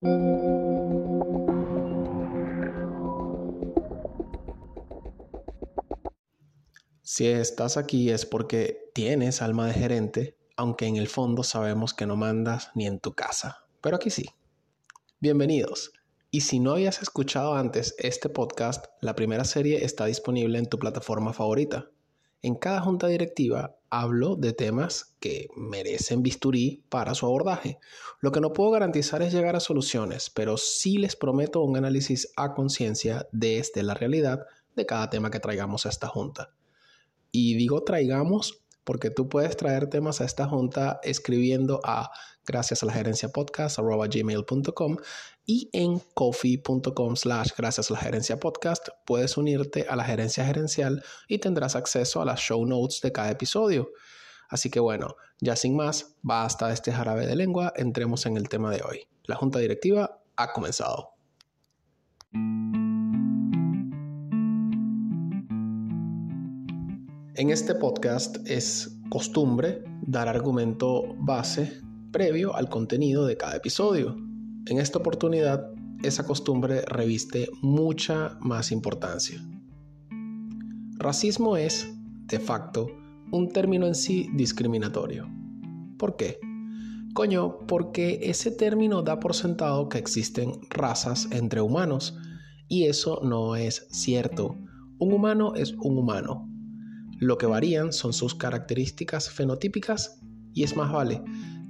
Si estás aquí es porque tienes alma de gerente, aunque en el fondo sabemos que no mandas ni en tu casa. Pero aquí sí. Bienvenidos. Y si no habías escuchado antes este podcast, la primera serie está disponible en tu plataforma favorita. En cada junta directiva hablo de temas que merecen bisturí para su abordaje. Lo que no puedo garantizar es llegar a soluciones, pero sí les prometo un análisis a conciencia desde la realidad de cada tema que traigamos a esta junta. Y digo traigamos porque tú puedes traer temas a esta junta escribiendo a gracias a la gerencia podcast gmail.com y en coffee.com slash gracias a la gerencia podcast puedes unirte a la gerencia gerencial y tendrás acceso a las show notes de cada episodio. Así que bueno, ya sin más, basta de este jarabe de lengua, entremos en el tema de hoy. La junta directiva ha comenzado. En este podcast es costumbre dar argumento base previo al contenido de cada episodio. En esta oportunidad, esa costumbre reviste mucha más importancia. Racismo es, de facto, un término en sí discriminatorio. ¿Por qué? Coño, porque ese término da por sentado que existen razas entre humanos, y eso no es cierto. Un humano es un humano, lo que varían son sus características fenotípicas y es más vale.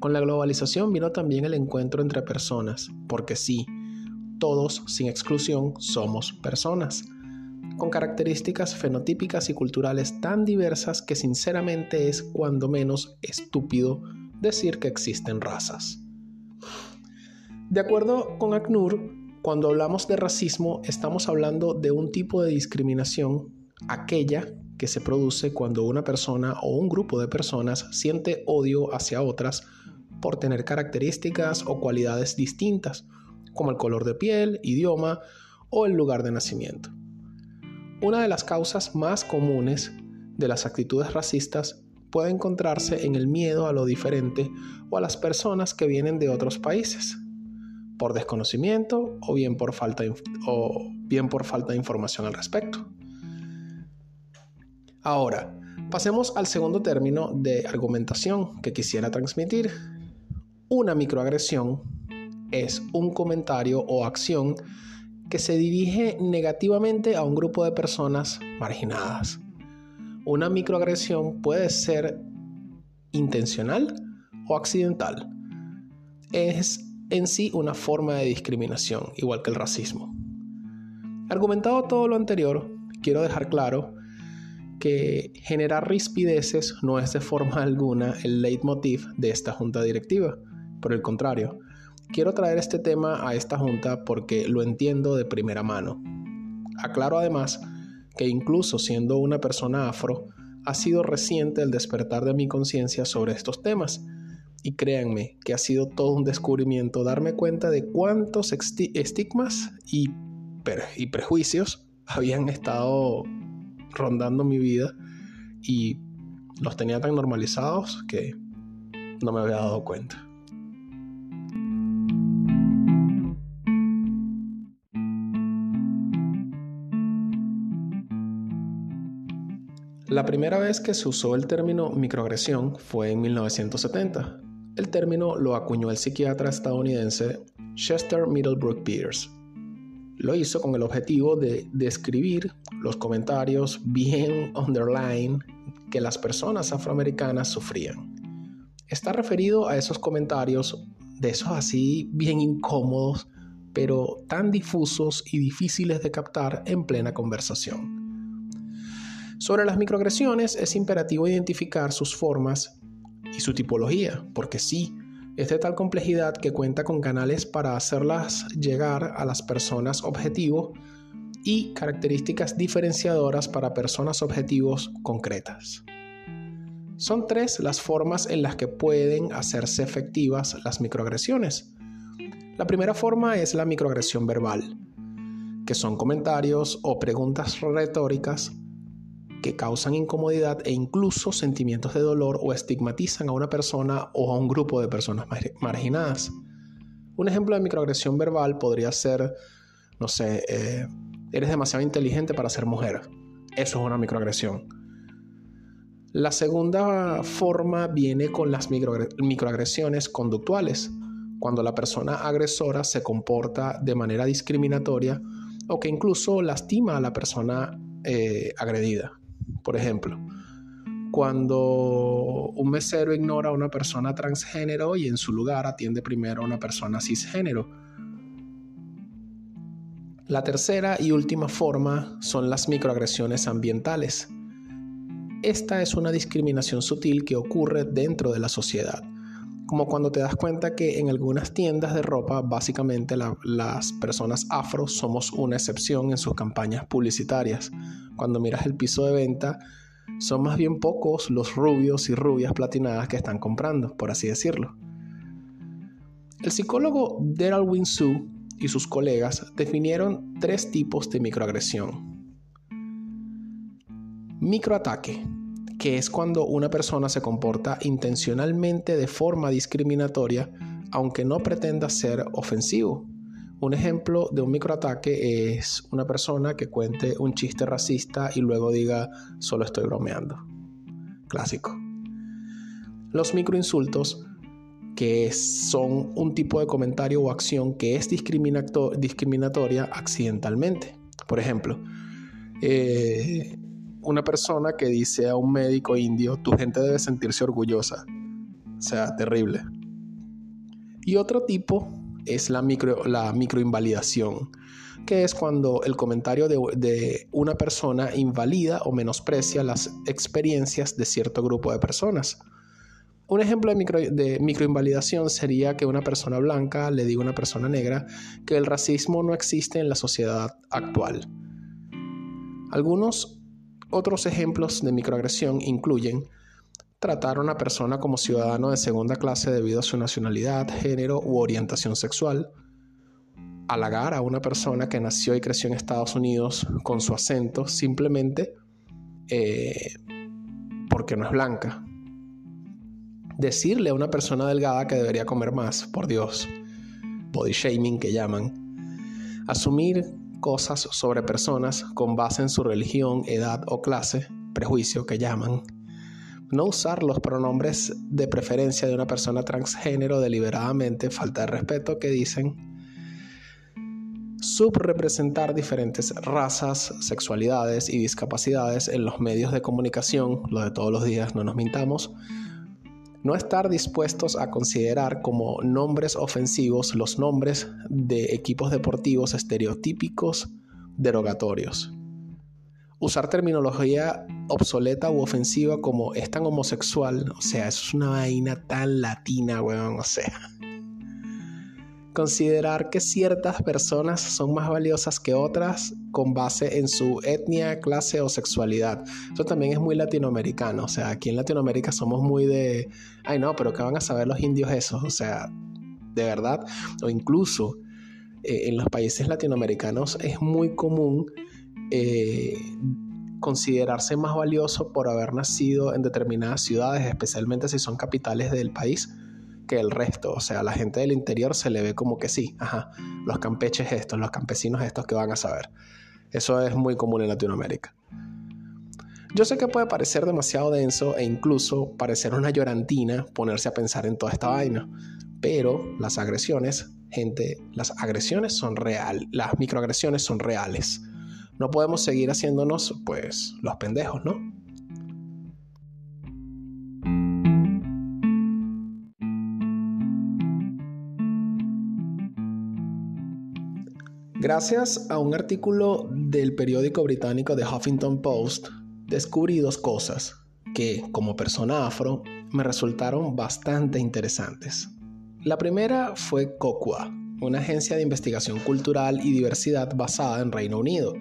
Con la globalización vino también el encuentro entre personas, porque sí, todos, sin exclusión, somos personas, con características fenotípicas y culturales tan diversas que sinceramente es cuando menos estúpido decir que existen razas. De acuerdo con ACNUR, cuando hablamos de racismo estamos hablando de un tipo de discriminación, aquella que se produce cuando una persona o un grupo de personas siente odio hacia otras por tener características o cualidades distintas, como el color de piel, idioma o el lugar de nacimiento. Una de las causas más comunes de las actitudes racistas puede encontrarse en el miedo a lo diferente o a las personas que vienen de otros países, por desconocimiento o bien por falta, o bien por falta de información al respecto. Ahora, pasemos al segundo término de argumentación que quisiera transmitir. Una microagresión es un comentario o acción que se dirige negativamente a un grupo de personas marginadas. Una microagresión puede ser intencional o accidental. Es en sí una forma de discriminación, igual que el racismo. Argumentado todo lo anterior, quiero dejar claro que generar rispideces no es de forma alguna el leitmotiv de esta junta directiva. Por el contrario, quiero traer este tema a esta junta porque lo entiendo de primera mano. Aclaro además que incluso siendo una persona afro, ha sido reciente el despertar de mi conciencia sobre estos temas. Y créanme que ha sido todo un descubrimiento darme cuenta de cuántos estigmas y, y prejuicios habían estado rondando mi vida y los tenía tan normalizados que no me había dado cuenta. La primera vez que se usó el término microagresión fue en 1970. El término lo acuñó el psiquiatra estadounidense Chester Middlebrook Peters lo hizo con el objetivo de describir los comentarios bien underline que las personas afroamericanas sufrían. Está referido a esos comentarios de esos así bien incómodos, pero tan difusos y difíciles de captar en plena conversación. Sobre las microagresiones es imperativo identificar sus formas y su tipología, porque sí, es de tal complejidad que cuenta con canales para hacerlas llegar a las personas objetivo y características diferenciadoras para personas objetivos concretas. Son tres las formas en las que pueden hacerse efectivas las microagresiones. La primera forma es la microagresión verbal, que son comentarios o preguntas retóricas que causan incomodidad e incluso sentimientos de dolor o estigmatizan a una persona o a un grupo de personas marginadas. Un ejemplo de microagresión verbal podría ser, no sé, eh, eres demasiado inteligente para ser mujer. Eso es una microagresión. La segunda forma viene con las microagresiones conductuales, cuando la persona agresora se comporta de manera discriminatoria o que incluso lastima a la persona eh, agredida. Por ejemplo, cuando un mesero ignora a una persona transgénero y en su lugar atiende primero a una persona cisgénero. La tercera y última forma son las microagresiones ambientales. Esta es una discriminación sutil que ocurre dentro de la sociedad, como cuando te das cuenta que en algunas tiendas de ropa básicamente las personas afro somos una excepción en sus campañas publicitarias. Cuando miras el piso de venta, son más bien pocos los rubios y rubias platinadas que están comprando, por así decirlo. El psicólogo Daryl Winsue y sus colegas definieron tres tipos de microagresión. Microataque, que es cuando una persona se comporta intencionalmente de forma discriminatoria, aunque no pretenda ser ofensivo. Un ejemplo de un microataque es una persona que cuente un chiste racista y luego diga solo estoy bromeando. Clásico. Los microinsultos, que son un tipo de comentario o acción que es discriminatoria accidentalmente. Por ejemplo, eh, una persona que dice a un médico indio, tu gente debe sentirse orgullosa. O sea, terrible. Y otro tipo es la, micro, la microinvalidación, que es cuando el comentario de, una persona invalida o menosprecia las experiencias de cierto grupo de personas. Un ejemplo de, micro, de microinvalidación sería que una persona blanca le diga a una persona negra que el racismo no existe en la sociedad actual. Algunos otros ejemplos de microagresión incluyen tratar a una persona como ciudadano de segunda clase debido a su nacionalidad, género u orientación sexual, halagar a una persona que nació y creció en Estados Unidos con su acento simplemente eh, porque no es blanca, decirle a una persona delgada que debería comer más, por Dios, body shaming que llaman, asumir cosas sobre personas con base en su religión, edad o clase, prejuicio que llaman, no usar los pronombres de preferencia de una persona transgénero deliberadamente, falta de respeto que dicen, subrepresentar diferentes razas, sexualidades y discapacidades en los medios de comunicación, lo de todos los días, no nos mintamos, no estar dispuestos a considerar como nombres ofensivos los nombres de equipos deportivos estereotípicos derogatorios usar terminología obsoleta u ofensiva como es tan homosexual, o sea, eso es una vaina tan latina, weón, o sea. Considerar que ciertas personas son más valiosas que otras con base en su etnia, clase o sexualidad. Eso también es muy latinoamericano, o sea, aquí en Latinoamérica somos muy de, ay no, pero ¿qué van a saber los indios esos? O sea, de verdad, o incluso eh, en los países latinoamericanos es muy común eh, considerarse más valioso por haber nacido en determinadas ciudades, especialmente si son capitales del país, que el resto. O sea, la gente del interior se le ve como que sí, ajá, los campeches estos, los campesinos estos que van a saber. Eso es muy común en Latinoamérica. Yo sé que puede parecer demasiado denso e incluso parecer una llorantina ponerse a pensar en toda esta vaina, pero las agresiones, gente, las agresiones son reales, las microagresiones son reales. No podemos seguir haciéndonos, pues, los pendejos, ¿no? Gracias a un artículo del periódico británico The Huffington Post, descubrí dos cosas que, como persona afro, me resultaron bastante interesantes. La primera fue COCUA, una agencia de investigación cultural y diversidad basada en Reino Unido,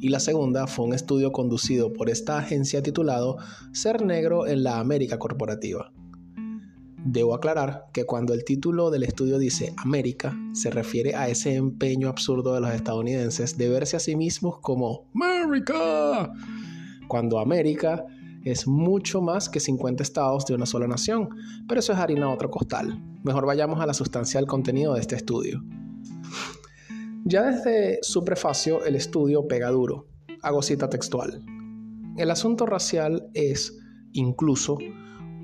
y la segunda fue un estudio conducido por esta agencia titulado Ser negro en la América Corporativa. Debo aclarar que cuando el título del estudio dice América, se refiere a ese empeño absurdo de los estadounidenses de verse a sí mismos como América, cuando América es mucho más que 50 estados de una sola nación, pero eso es harina a otro costal. Mejor vayamos a la sustancia del contenido de este estudio. Ya desde su prefacio el estudio pega duro. Hago cita textual. El asunto racial es, incluso,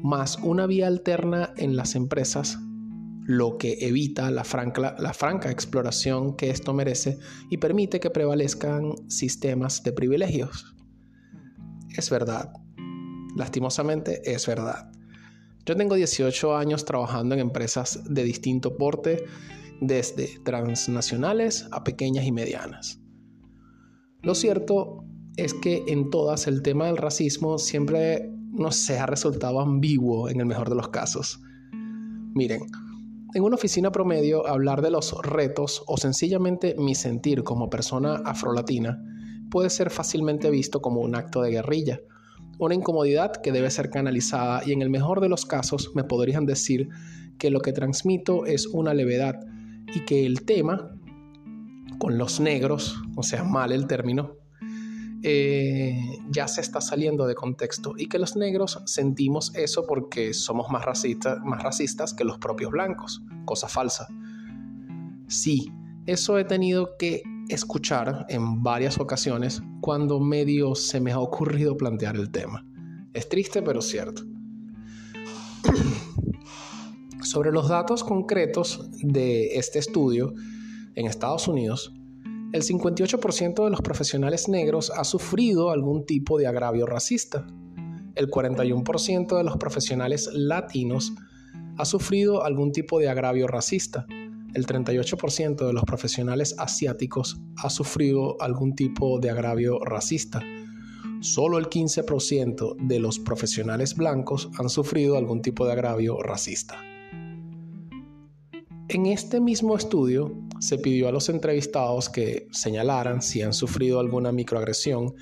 más una vía alterna en las empresas, lo que evita la franca, la franca exploración que esto merece y permite que prevalezcan sistemas de privilegios. Es verdad, lastimosamente es verdad. Yo tengo 18 años trabajando en empresas de distinto porte desde transnacionales a pequeñas y medianas. Lo cierto es que en todas el tema del racismo siempre, no se ha resultado ambiguo en el mejor de los casos. Miren, en una oficina promedio hablar de los retos o sencillamente mi sentir como persona afrolatina puede ser fácilmente visto como un acto de guerrilla, una incomodidad que debe ser canalizada y en el mejor de los casos me podrían decir que lo que transmito es una levedad y que el tema con los negros, o sea, mal el término, eh, ya se está saliendo de contexto y que los negros sentimos eso porque somos más, más racistas que los propios blancos, cosa falsa. Sí, eso he tenido que escuchar en varias ocasiones cuando medio se me ha ocurrido plantear el tema. Es triste pero cierto. Sobre los datos concretos de este estudio en Estados Unidos, el 58% de los profesionales negros ha sufrido algún tipo de agravio racista. El 41% de los profesionales latinos ha sufrido algún tipo de agravio racista. El 38% de los profesionales asiáticos ha sufrido algún tipo de agravio racista. Solo el 15% de los profesionales blancos han sufrido algún tipo de agravio racista. En este mismo estudio se pidió a los entrevistados que señalaran si han sufrido alguna microagresión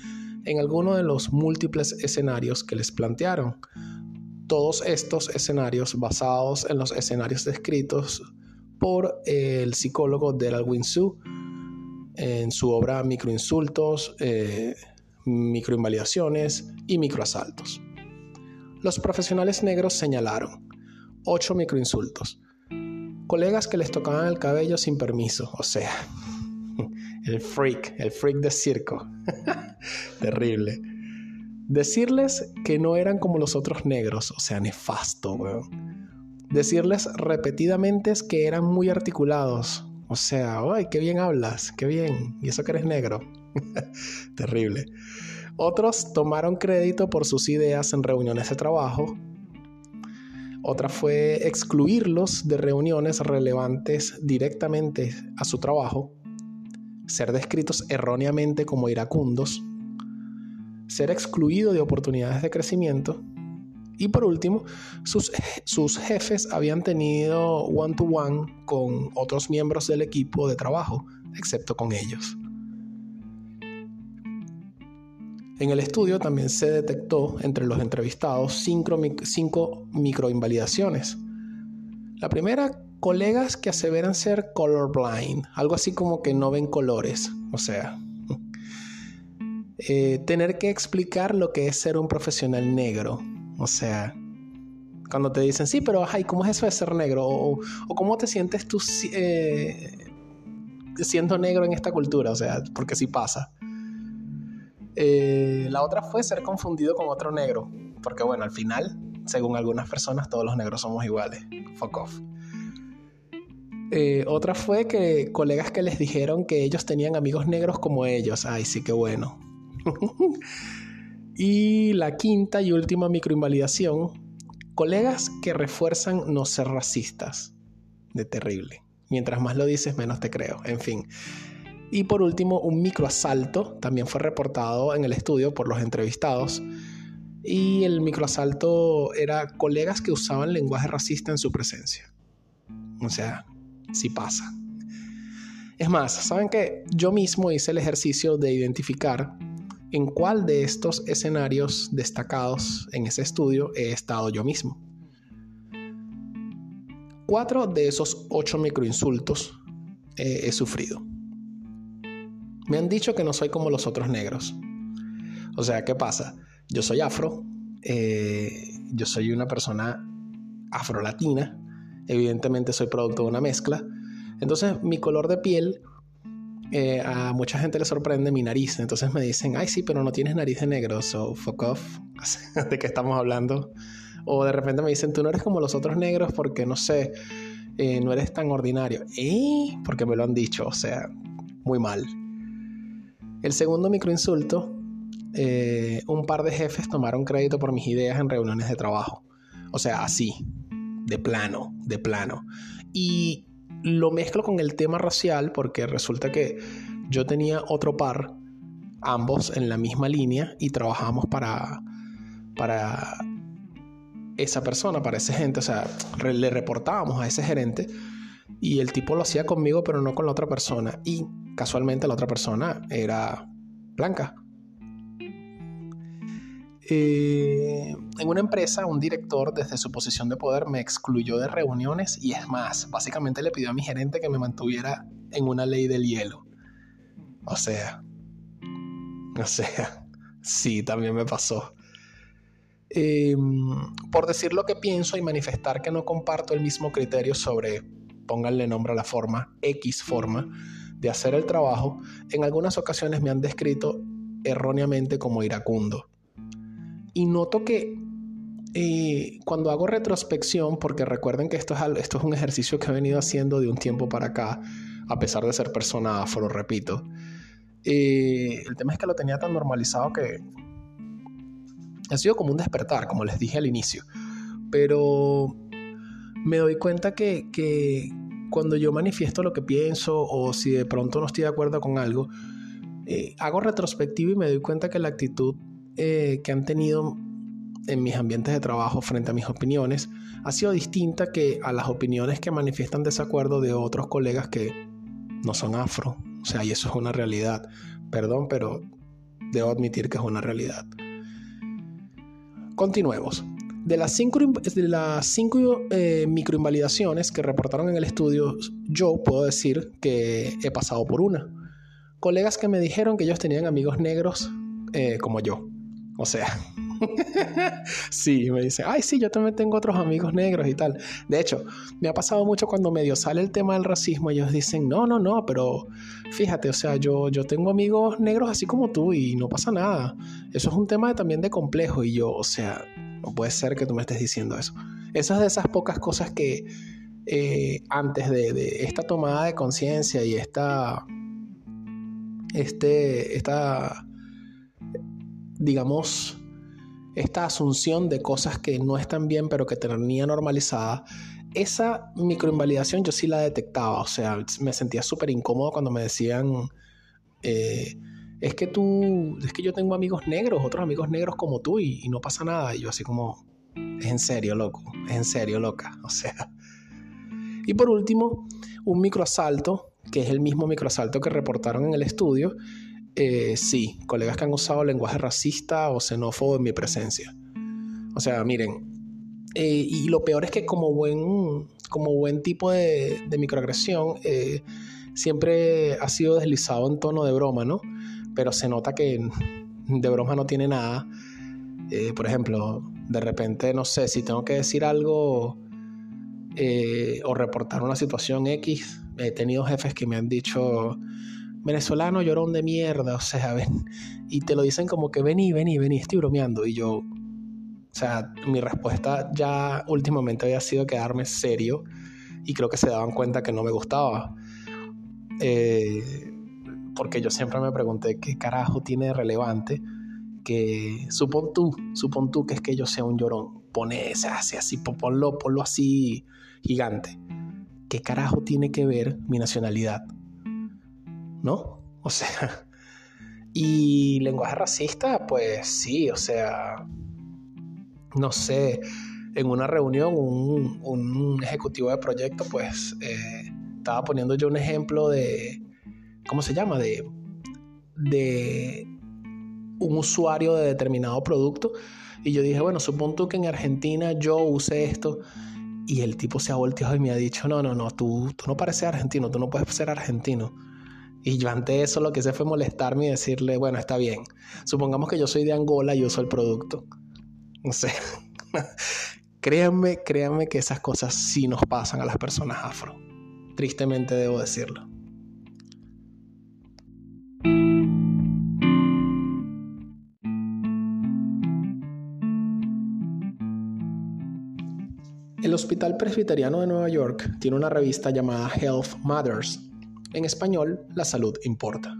en alguno de los múltiples escenarios que les plantearon. Todos estos escenarios basados en los escenarios descritos por el psicólogo Delal Winsu en su obra Microinsultos, eh, Microinvalidaciones y Microasaltos. Los profesionales negros señalaron 8 microinsultos, colegas que les tocaban el cabello sin permiso, o sea, el freak, el freak de circo. Terrible. Decirles que no eran como los otros negros, o sea, nefasto, weón. Decirles repetidamente que eran muy articulados, o sea, ¡ay, qué bien hablas! ¡Qué bien! Y eso que eres negro. Terrible. Otros tomaron crédito por sus ideas en reuniones de trabajo otra fue excluirlos de reuniones relevantes directamente a su trabajo, ser descritos erróneamente como iracundos, ser excluido de oportunidades de crecimiento y por último, sus, sus jefes habían tenido one-to-one -one con otros miembros del equipo de trabajo, excepto con ellos. En el estudio también se detectó entre los entrevistados cinco, microinvalidaciones. La primera, colegas que aseveran ser colorblind, algo así como que no ven colores, o sea, eh, tener que explicar lo que es ser un profesional negro, o sea, cuando te dicen, sí, pero ay, ¿cómo es eso de ser negro? O, cómo te sientes tú eh, siendo negro en esta cultura, o sea, porque sí pasa. Eh, la otra fue ser confundido con otro negro, porque bueno, al final, según algunas personas, todos los negros somos iguales. Fuck off. Eh, otra fue que colegas que les dijeron que ellos tenían amigos negros como ellos. Ay, sí, qué bueno. y la quinta y última microinvalidación, colegas que refuerzan no ser racistas. De terrible. Mientras más lo dices, menos te creo. En fin. Y por último, un microasalto también fue reportado en el estudio por los entrevistados. Y el microasalto era colegas que usaban lenguaje racista en su presencia. O sea, sí pasa. Es más, ¿saben que Yo mismo hice el ejercicio de identificar en cuál de estos escenarios destacados en ese estudio he estado yo mismo. Cuatro de esos ocho microinsultos eh, he sufrido. Me han dicho que no soy como los otros negros. O sea, ¿qué pasa? Yo soy afro, eh, yo soy una persona afrolatina, evidentemente soy producto de una mezcla. Entonces mi color de piel eh, a mucha gente le sorprende mi nariz. Entonces me dicen, ay sí, pero no tienes nariz de negro, so fuck off. ¿De qué estamos hablando? O de repente me dicen, tú no eres como los otros negros porque no sé, eh, no eres tan ordinario. ¿Eh? Porque me lo han dicho, o sea, muy mal. El segundo microinsulto, eh, un par de jefes tomaron crédito por mis ideas en reuniones de trabajo. O sea, así, de plano, de plano. Y lo mezclo con el tema racial porque resulta que yo tenía otro par, ambos en la misma línea y trabajamos para, para esa persona, para esa gente, o sea, le reportábamos a ese gerente y el tipo lo hacía conmigo pero no con la otra persona y casualmente la otra persona era blanca. Eh, en una empresa, un director desde su posición de poder me excluyó de reuniones y es más, básicamente le pidió a mi gerente que me mantuviera en una ley del hielo. O sea, o sea, sí, también me pasó. Em, por decir lo que pienso y manifestar que no comparto el mismo criterio sobre, pónganle nombre a la forma, X forma de hacer el trabajo, en algunas ocasiones me han descrito erróneamente como iracundo y noto que eh, cuando hago retrospección, porque recuerden que esto es, esto es un ejercicio que he venido haciendo de un tiempo para acá, a pesar de ser persona afro, repito, eh, el tema es que lo tenía tan normalizado que ha sido como un despertar, como les dije al inicio. Pero me doy cuenta que, que cuando yo manifiesto lo que pienso o si de pronto no estoy de acuerdo con algo, eh, hago retrospectiva y me doy cuenta que la actitud eh, que han tenido en mis ambientes de trabajo frente a mis opiniones ha sido distinta que a las opiniones que manifiestan desacuerdo de otros colegas que no son afro. O sea, y eso es una realidad. Perdón, pero debo admitir que es una realidad. Continuemos. De las cinco, de las cinco eh, microinvalidaciones que reportaron en el estudio, yo puedo decir que he pasado por una. Colegas que me dijeron que ellos tenían amigos negros eh, como yo. O sea, sí, me dice, ay, sí, yo también tengo otros amigos negros y tal. De hecho, me ha pasado mucho cuando medio sale el tema del racismo, ellos dicen, no, no, no, pero fíjate, o sea, yo, yo tengo amigos negros así como tú y no pasa nada. Eso es un tema también de complejo y yo, o sea, no puede ser que tú me estés diciendo eso. Eso es de esas pocas cosas que eh, antes de, de, esta tomada de conciencia y esta, este, esta digamos, esta asunción de cosas que no están bien pero que tenía normalizada, esa microinvalidación yo sí la detectaba, o sea, me sentía súper incómodo cuando me decían, eh, es que tú, es que yo tengo amigos negros, otros amigos negros como tú y, no pasa nada, y yo así como, es en serio, loco, es en serio, loca, o sea. Y por último, un microasalto, que es el mismo microasalto que reportaron en el estudio, eh, sí, colegas que han usado lenguaje racista o xenófobo en mi presencia. O sea, miren, eh, y lo peor es que como buen, como buen tipo de, microagresión, eh, siempre ha sido deslizado en tono de broma, ¿no? Pero se nota que de broma no tiene nada. por ejemplo, de repente, no sé, si tengo que decir algo o reportar una situación X, he tenido jefes que me han dicho, venezolano llorón de mierda, o sea, ven, y te lo dicen como que vení, vení, vení, estoy bromeando, y yo, o sea, mi respuesta ya últimamente había sido quedarme serio, y creo que se daban cuenta que no me gustaba. Eh, porque yo siempre me pregunté qué carajo tiene de relevante que supón tú, supón tú que es que yo sea un llorón, pone ese así, así, ponlo, ponlo así gigante. ¿Qué carajo tiene que ver mi nacionalidad ¿no? O sea, y lenguaje racista, pues sí, o sea, no sé, en una reunión un, ejecutivo de proyecto, pues eh, estaba poniendo yo un ejemplo de, ¿cómo se llama? De, de un usuario de determinado producto. Y yo dije, bueno, supongo que en Argentina yo use esto. Y el tipo se ha volteado y me ha dicho, no, no, no, tú, tú no pareces argentino, tú no puedes ser argentino. Y yo ante eso lo que hice fue molestarme y decirle, bueno, está bien. Supongamos que yo soy de Angola y uso el producto. No sé. créanme, créanme que esas cosas sí nos pasan a las personas afro. Tristemente debo decirlo. El Hospital Presbiteriano de Nueva York tiene una revista llamada Health Matters. En español, La salud importa.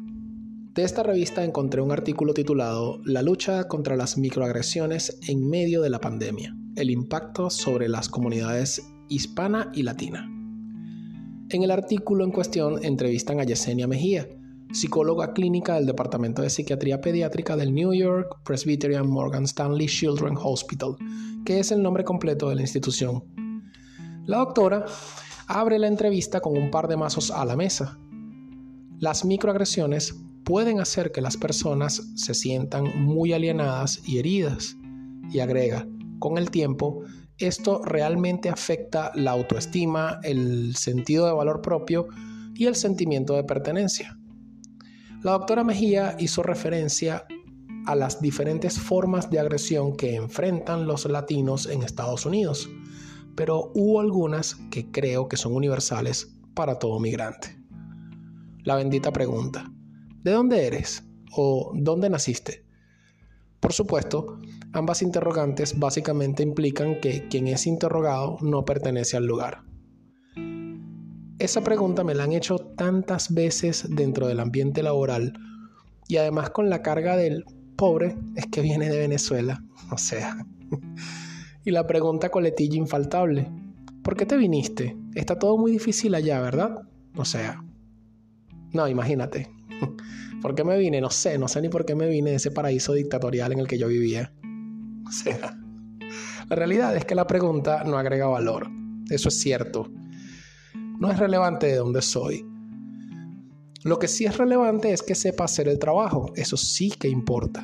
De esta revista encontré un artículo titulado La lucha contra las microagresiones en medio de la pandemia, el impacto sobre las comunidades hispana y latina. En el artículo en cuestión entrevistan a Yesenia Mejía, psicóloga clínica del Departamento de Psiquiatría Pediátrica del New York Presbyterian Morgan Stanley Children's Hospital, que es el nombre completo de la institución. La doctora abre la entrevista con un par de mazos a la mesa. Las microagresiones pueden hacer que las personas se sientan muy alienadas y heridas. Y agrega, con el tiempo, esto realmente afecta la autoestima, el sentido de valor propio y el sentimiento de pertenencia. La doctora Mejía hizo referencia a las diferentes formas de agresión que enfrentan los latinos en Estados Unidos, pero hubo algunas que creo que son universales para todo migrante. La bendita pregunta, ¿De dónde eres? ¿O dónde naciste? Por supuesto, ambas interrogantes básicamente implican que quien es interrogado no pertenece al lugar. Esa pregunta me la han hecho tantas veces dentro del ambiente laboral y además con la carga del pobre es que viene de Venezuela, o sea. Y la pregunta coletilla infaltable, ¿por qué te viniste? Está todo muy difícil allá, ¿verdad? O sea, no, imagínate, ¿Por qué me vine? No sé, no sé ni por qué me vine de ese paraíso dictatorial en el que yo vivía. O sea, la realidad es que la pregunta no agrega valor. Eso es cierto. No es relevante de dónde soy. Lo que sí es relevante es que sepa hacer el trabajo. Eso sí que importa.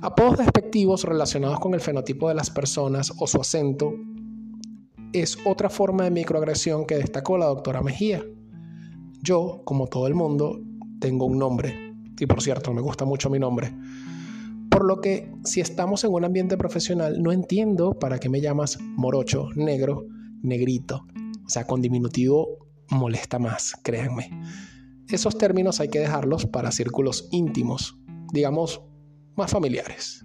Apodos despectivos relacionados con el fenotipo de las personas o su acento es otra forma de microagresión que destacó la doctora Mejía. Yo, como todo el mundo, tengo un nombre. Y por cierto, me gusta mucho mi nombre. Por lo que si estamos en un ambiente profesional, no entiendo para qué me llamas morocho, negro, negrito. O sea, con diminutivo molesta más, créanme. Esos términos hay que dejarlos para círculos íntimos, digamos, más familiares.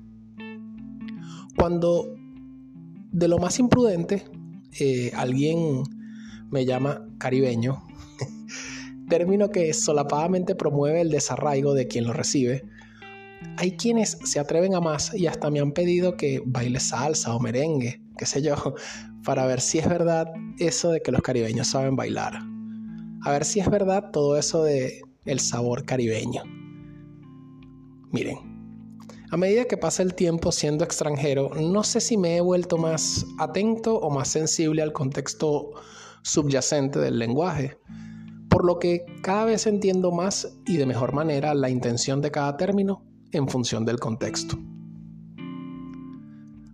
Cuando de lo más imprudente eh, alguien me llama caribeño, término que solapadamente promueve el desarraigo de quien lo recibe, hay quienes se atreven a más y hasta me han pedido que baile salsa o merengue, qué sé yo, para ver si es verdad eso de que los caribeños saben bailar. A ver si es verdad todo eso de el sabor caribeño. Miren, a medida que pasa el tiempo siendo extranjero, no sé si me he vuelto más atento o más sensible al contexto subyacente del lenguaje por lo que cada vez entiendo más y de mejor manera la intención de cada término en función del contexto.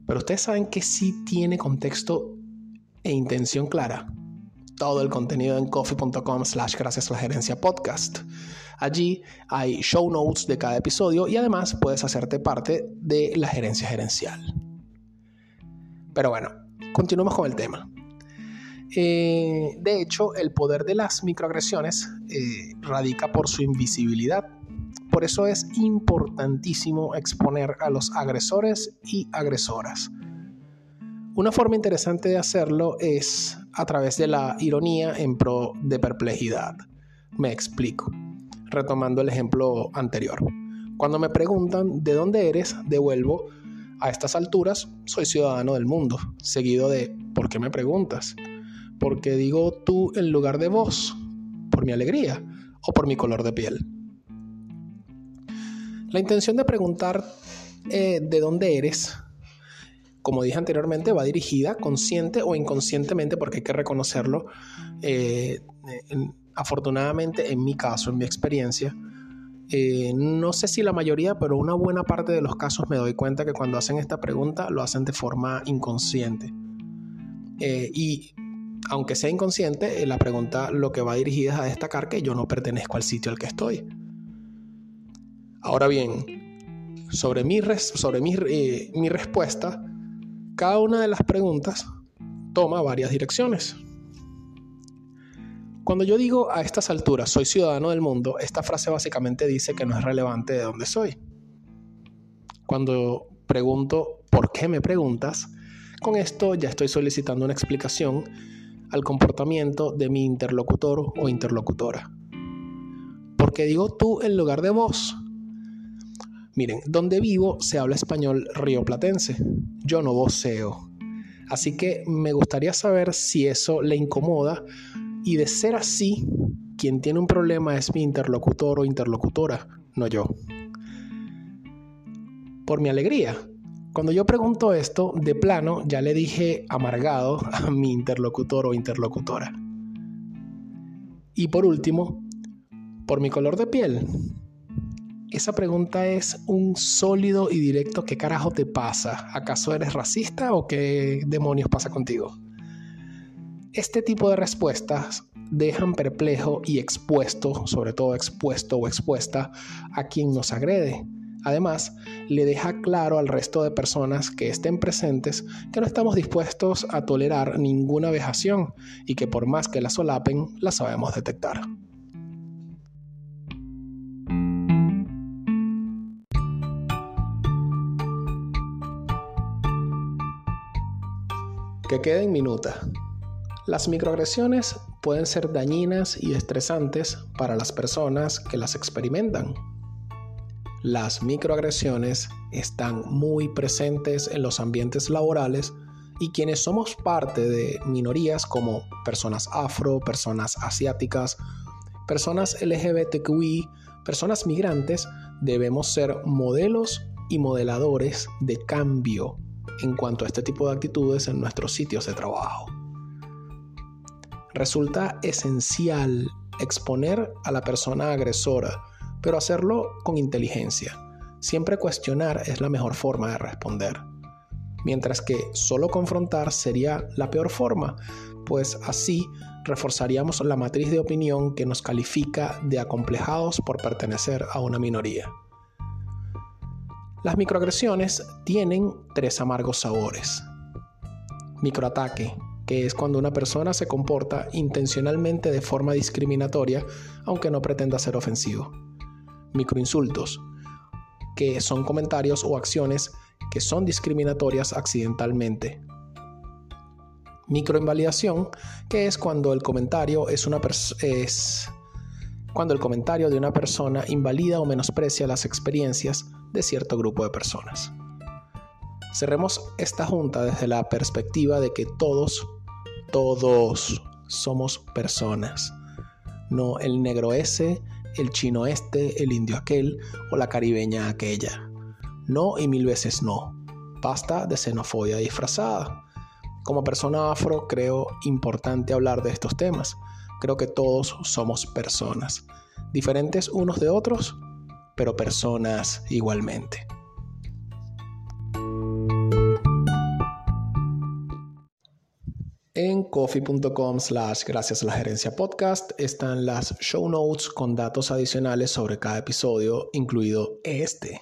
Pero ustedes saben que sí tiene contexto e intención clara. Todo el contenido en coffee.com slash gracias a la gerencia podcast. Allí hay show notes de cada episodio y además puedes hacerte parte de la gerencia gerencial. Pero bueno, continuamos con el tema. Eh, de hecho, el poder de las microagresiones eh, radica por su invisibilidad. Por eso es importantísimo exponer a los agresores y agresoras. Una forma interesante de hacerlo es a través de la ironía en pro de perplejidad. Me explico. Retomando el ejemplo anterior. Cuando me preguntan de dónde eres, devuelvo, a estas alturas soy ciudadano del mundo, seguido de ¿por qué me preguntas? porque digo tú en lugar de vos, por mi alegría o por mi color de piel. La intención de preguntar eh, de dónde eres, como dije anteriormente, va dirigida consciente o inconscientemente, porque hay que reconocerlo. Eh, afortunadamente, en mi caso, en mi experiencia, eh, no sé si la mayoría, pero una buena parte de los casos me doy cuenta que cuando hacen esta pregunta lo hacen de forma inconsciente. y aunque sea inconsciente, eh, la pregunta lo que va dirigida es a destacar que yo no pertenezco al sitio al que estoy. Ahora bien, sobre mi, sobre mi, eh, mi respuesta, cada una de las preguntas toma varias direcciones. Cuando yo digo a estas alturas soy ciudadano del mundo, esta frase básicamente dice que no es relevante de dónde soy. Cuando pregunto por qué me preguntas, con esto ya estoy solicitando una explicación al comportamiento de mi interlocutor o interlocutora. ¿Por qué digo tú en lugar de vos? Miren, donde vivo se habla español rioplatense. Yo no voceo. Así que me gustaría saber si eso le incomoda y de ser así, quien tiene un problema es mi interlocutor o interlocutora, no yo. Por mi alegría, cuando yo pregunto esto, de plano ya le dije amargado a mi interlocutor o interlocutora. Y por último, por mi color de piel. Esa pregunta es un sólido y directo ¿qué carajo te pasa? ¿Acaso eres racista o qué demonios pasa contigo? Este tipo de respuestas dejan perplejo y expuesto, sobre todo expuesto o expuesta, a quien nos agrede. Además, le deja claro al resto de personas que estén presentes que no estamos dispuestos a tolerar ninguna vejación y que por más que la solapen, la sabemos detectar. Que quede en minuta. Las microagresiones pueden ser dañinas y estresantes para las personas que las experimentan. Las microagresiones están muy presentes en los ambientes laborales y quienes somos parte de minorías como personas afro, personas asiáticas, personas LGBTQI, personas migrantes, debemos ser modelos y modeladores de cambio en cuanto a este tipo de actitudes en nuestros sitios de trabajo. Resulta esencial exponer a la persona agresora, pero hacerlo con inteligencia. Siempre cuestionar es la mejor forma de responder. Mientras que solo confrontar sería la peor forma, pues así reforzaríamos la matriz de opinión que nos califica de acomplejados por pertenecer a una minoría. Las microagresiones tienen tres amargos sabores. Microataque, que es cuando una persona se comporta intencionalmente de forma discriminatoria, aunque no pretenda ser ofensivo. Microinsultos, que son comentarios o acciones que son discriminatorias accidentalmente. Microinvalidación, que es cuando el comentario es una cuando el comentario de una persona invalida o menosprecia las experiencias de cierto grupo de personas. Cerremos esta junta desde la perspectiva de que todos todos somos personas. No el negro ese, el chino este, el indio aquel o la caribeña aquella. No y mil veces no. Basta de xenofobia disfrazada. Como persona afro creo importante hablar de estos temas. Creo que todos somos personas. Diferentes unos de otros, pero personas igualmente. En coffee.com slash gracias a la gerencia podcast están las show notes con datos adicionales sobre cada episodio, incluido este.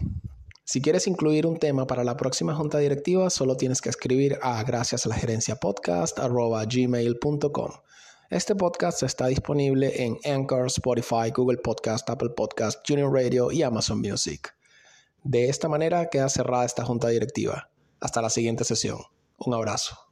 Si quieres incluir un tema para la próxima junta directiva, solo tienes que escribir a gracias a la gerencia podcast gmail.com. Este podcast está disponible en Anchor, Spotify, Google Podcast, Apple Podcast, Junior Radio y Amazon Music. De esta manera queda cerrada esta junta directiva. Hasta la siguiente sesión. Un abrazo.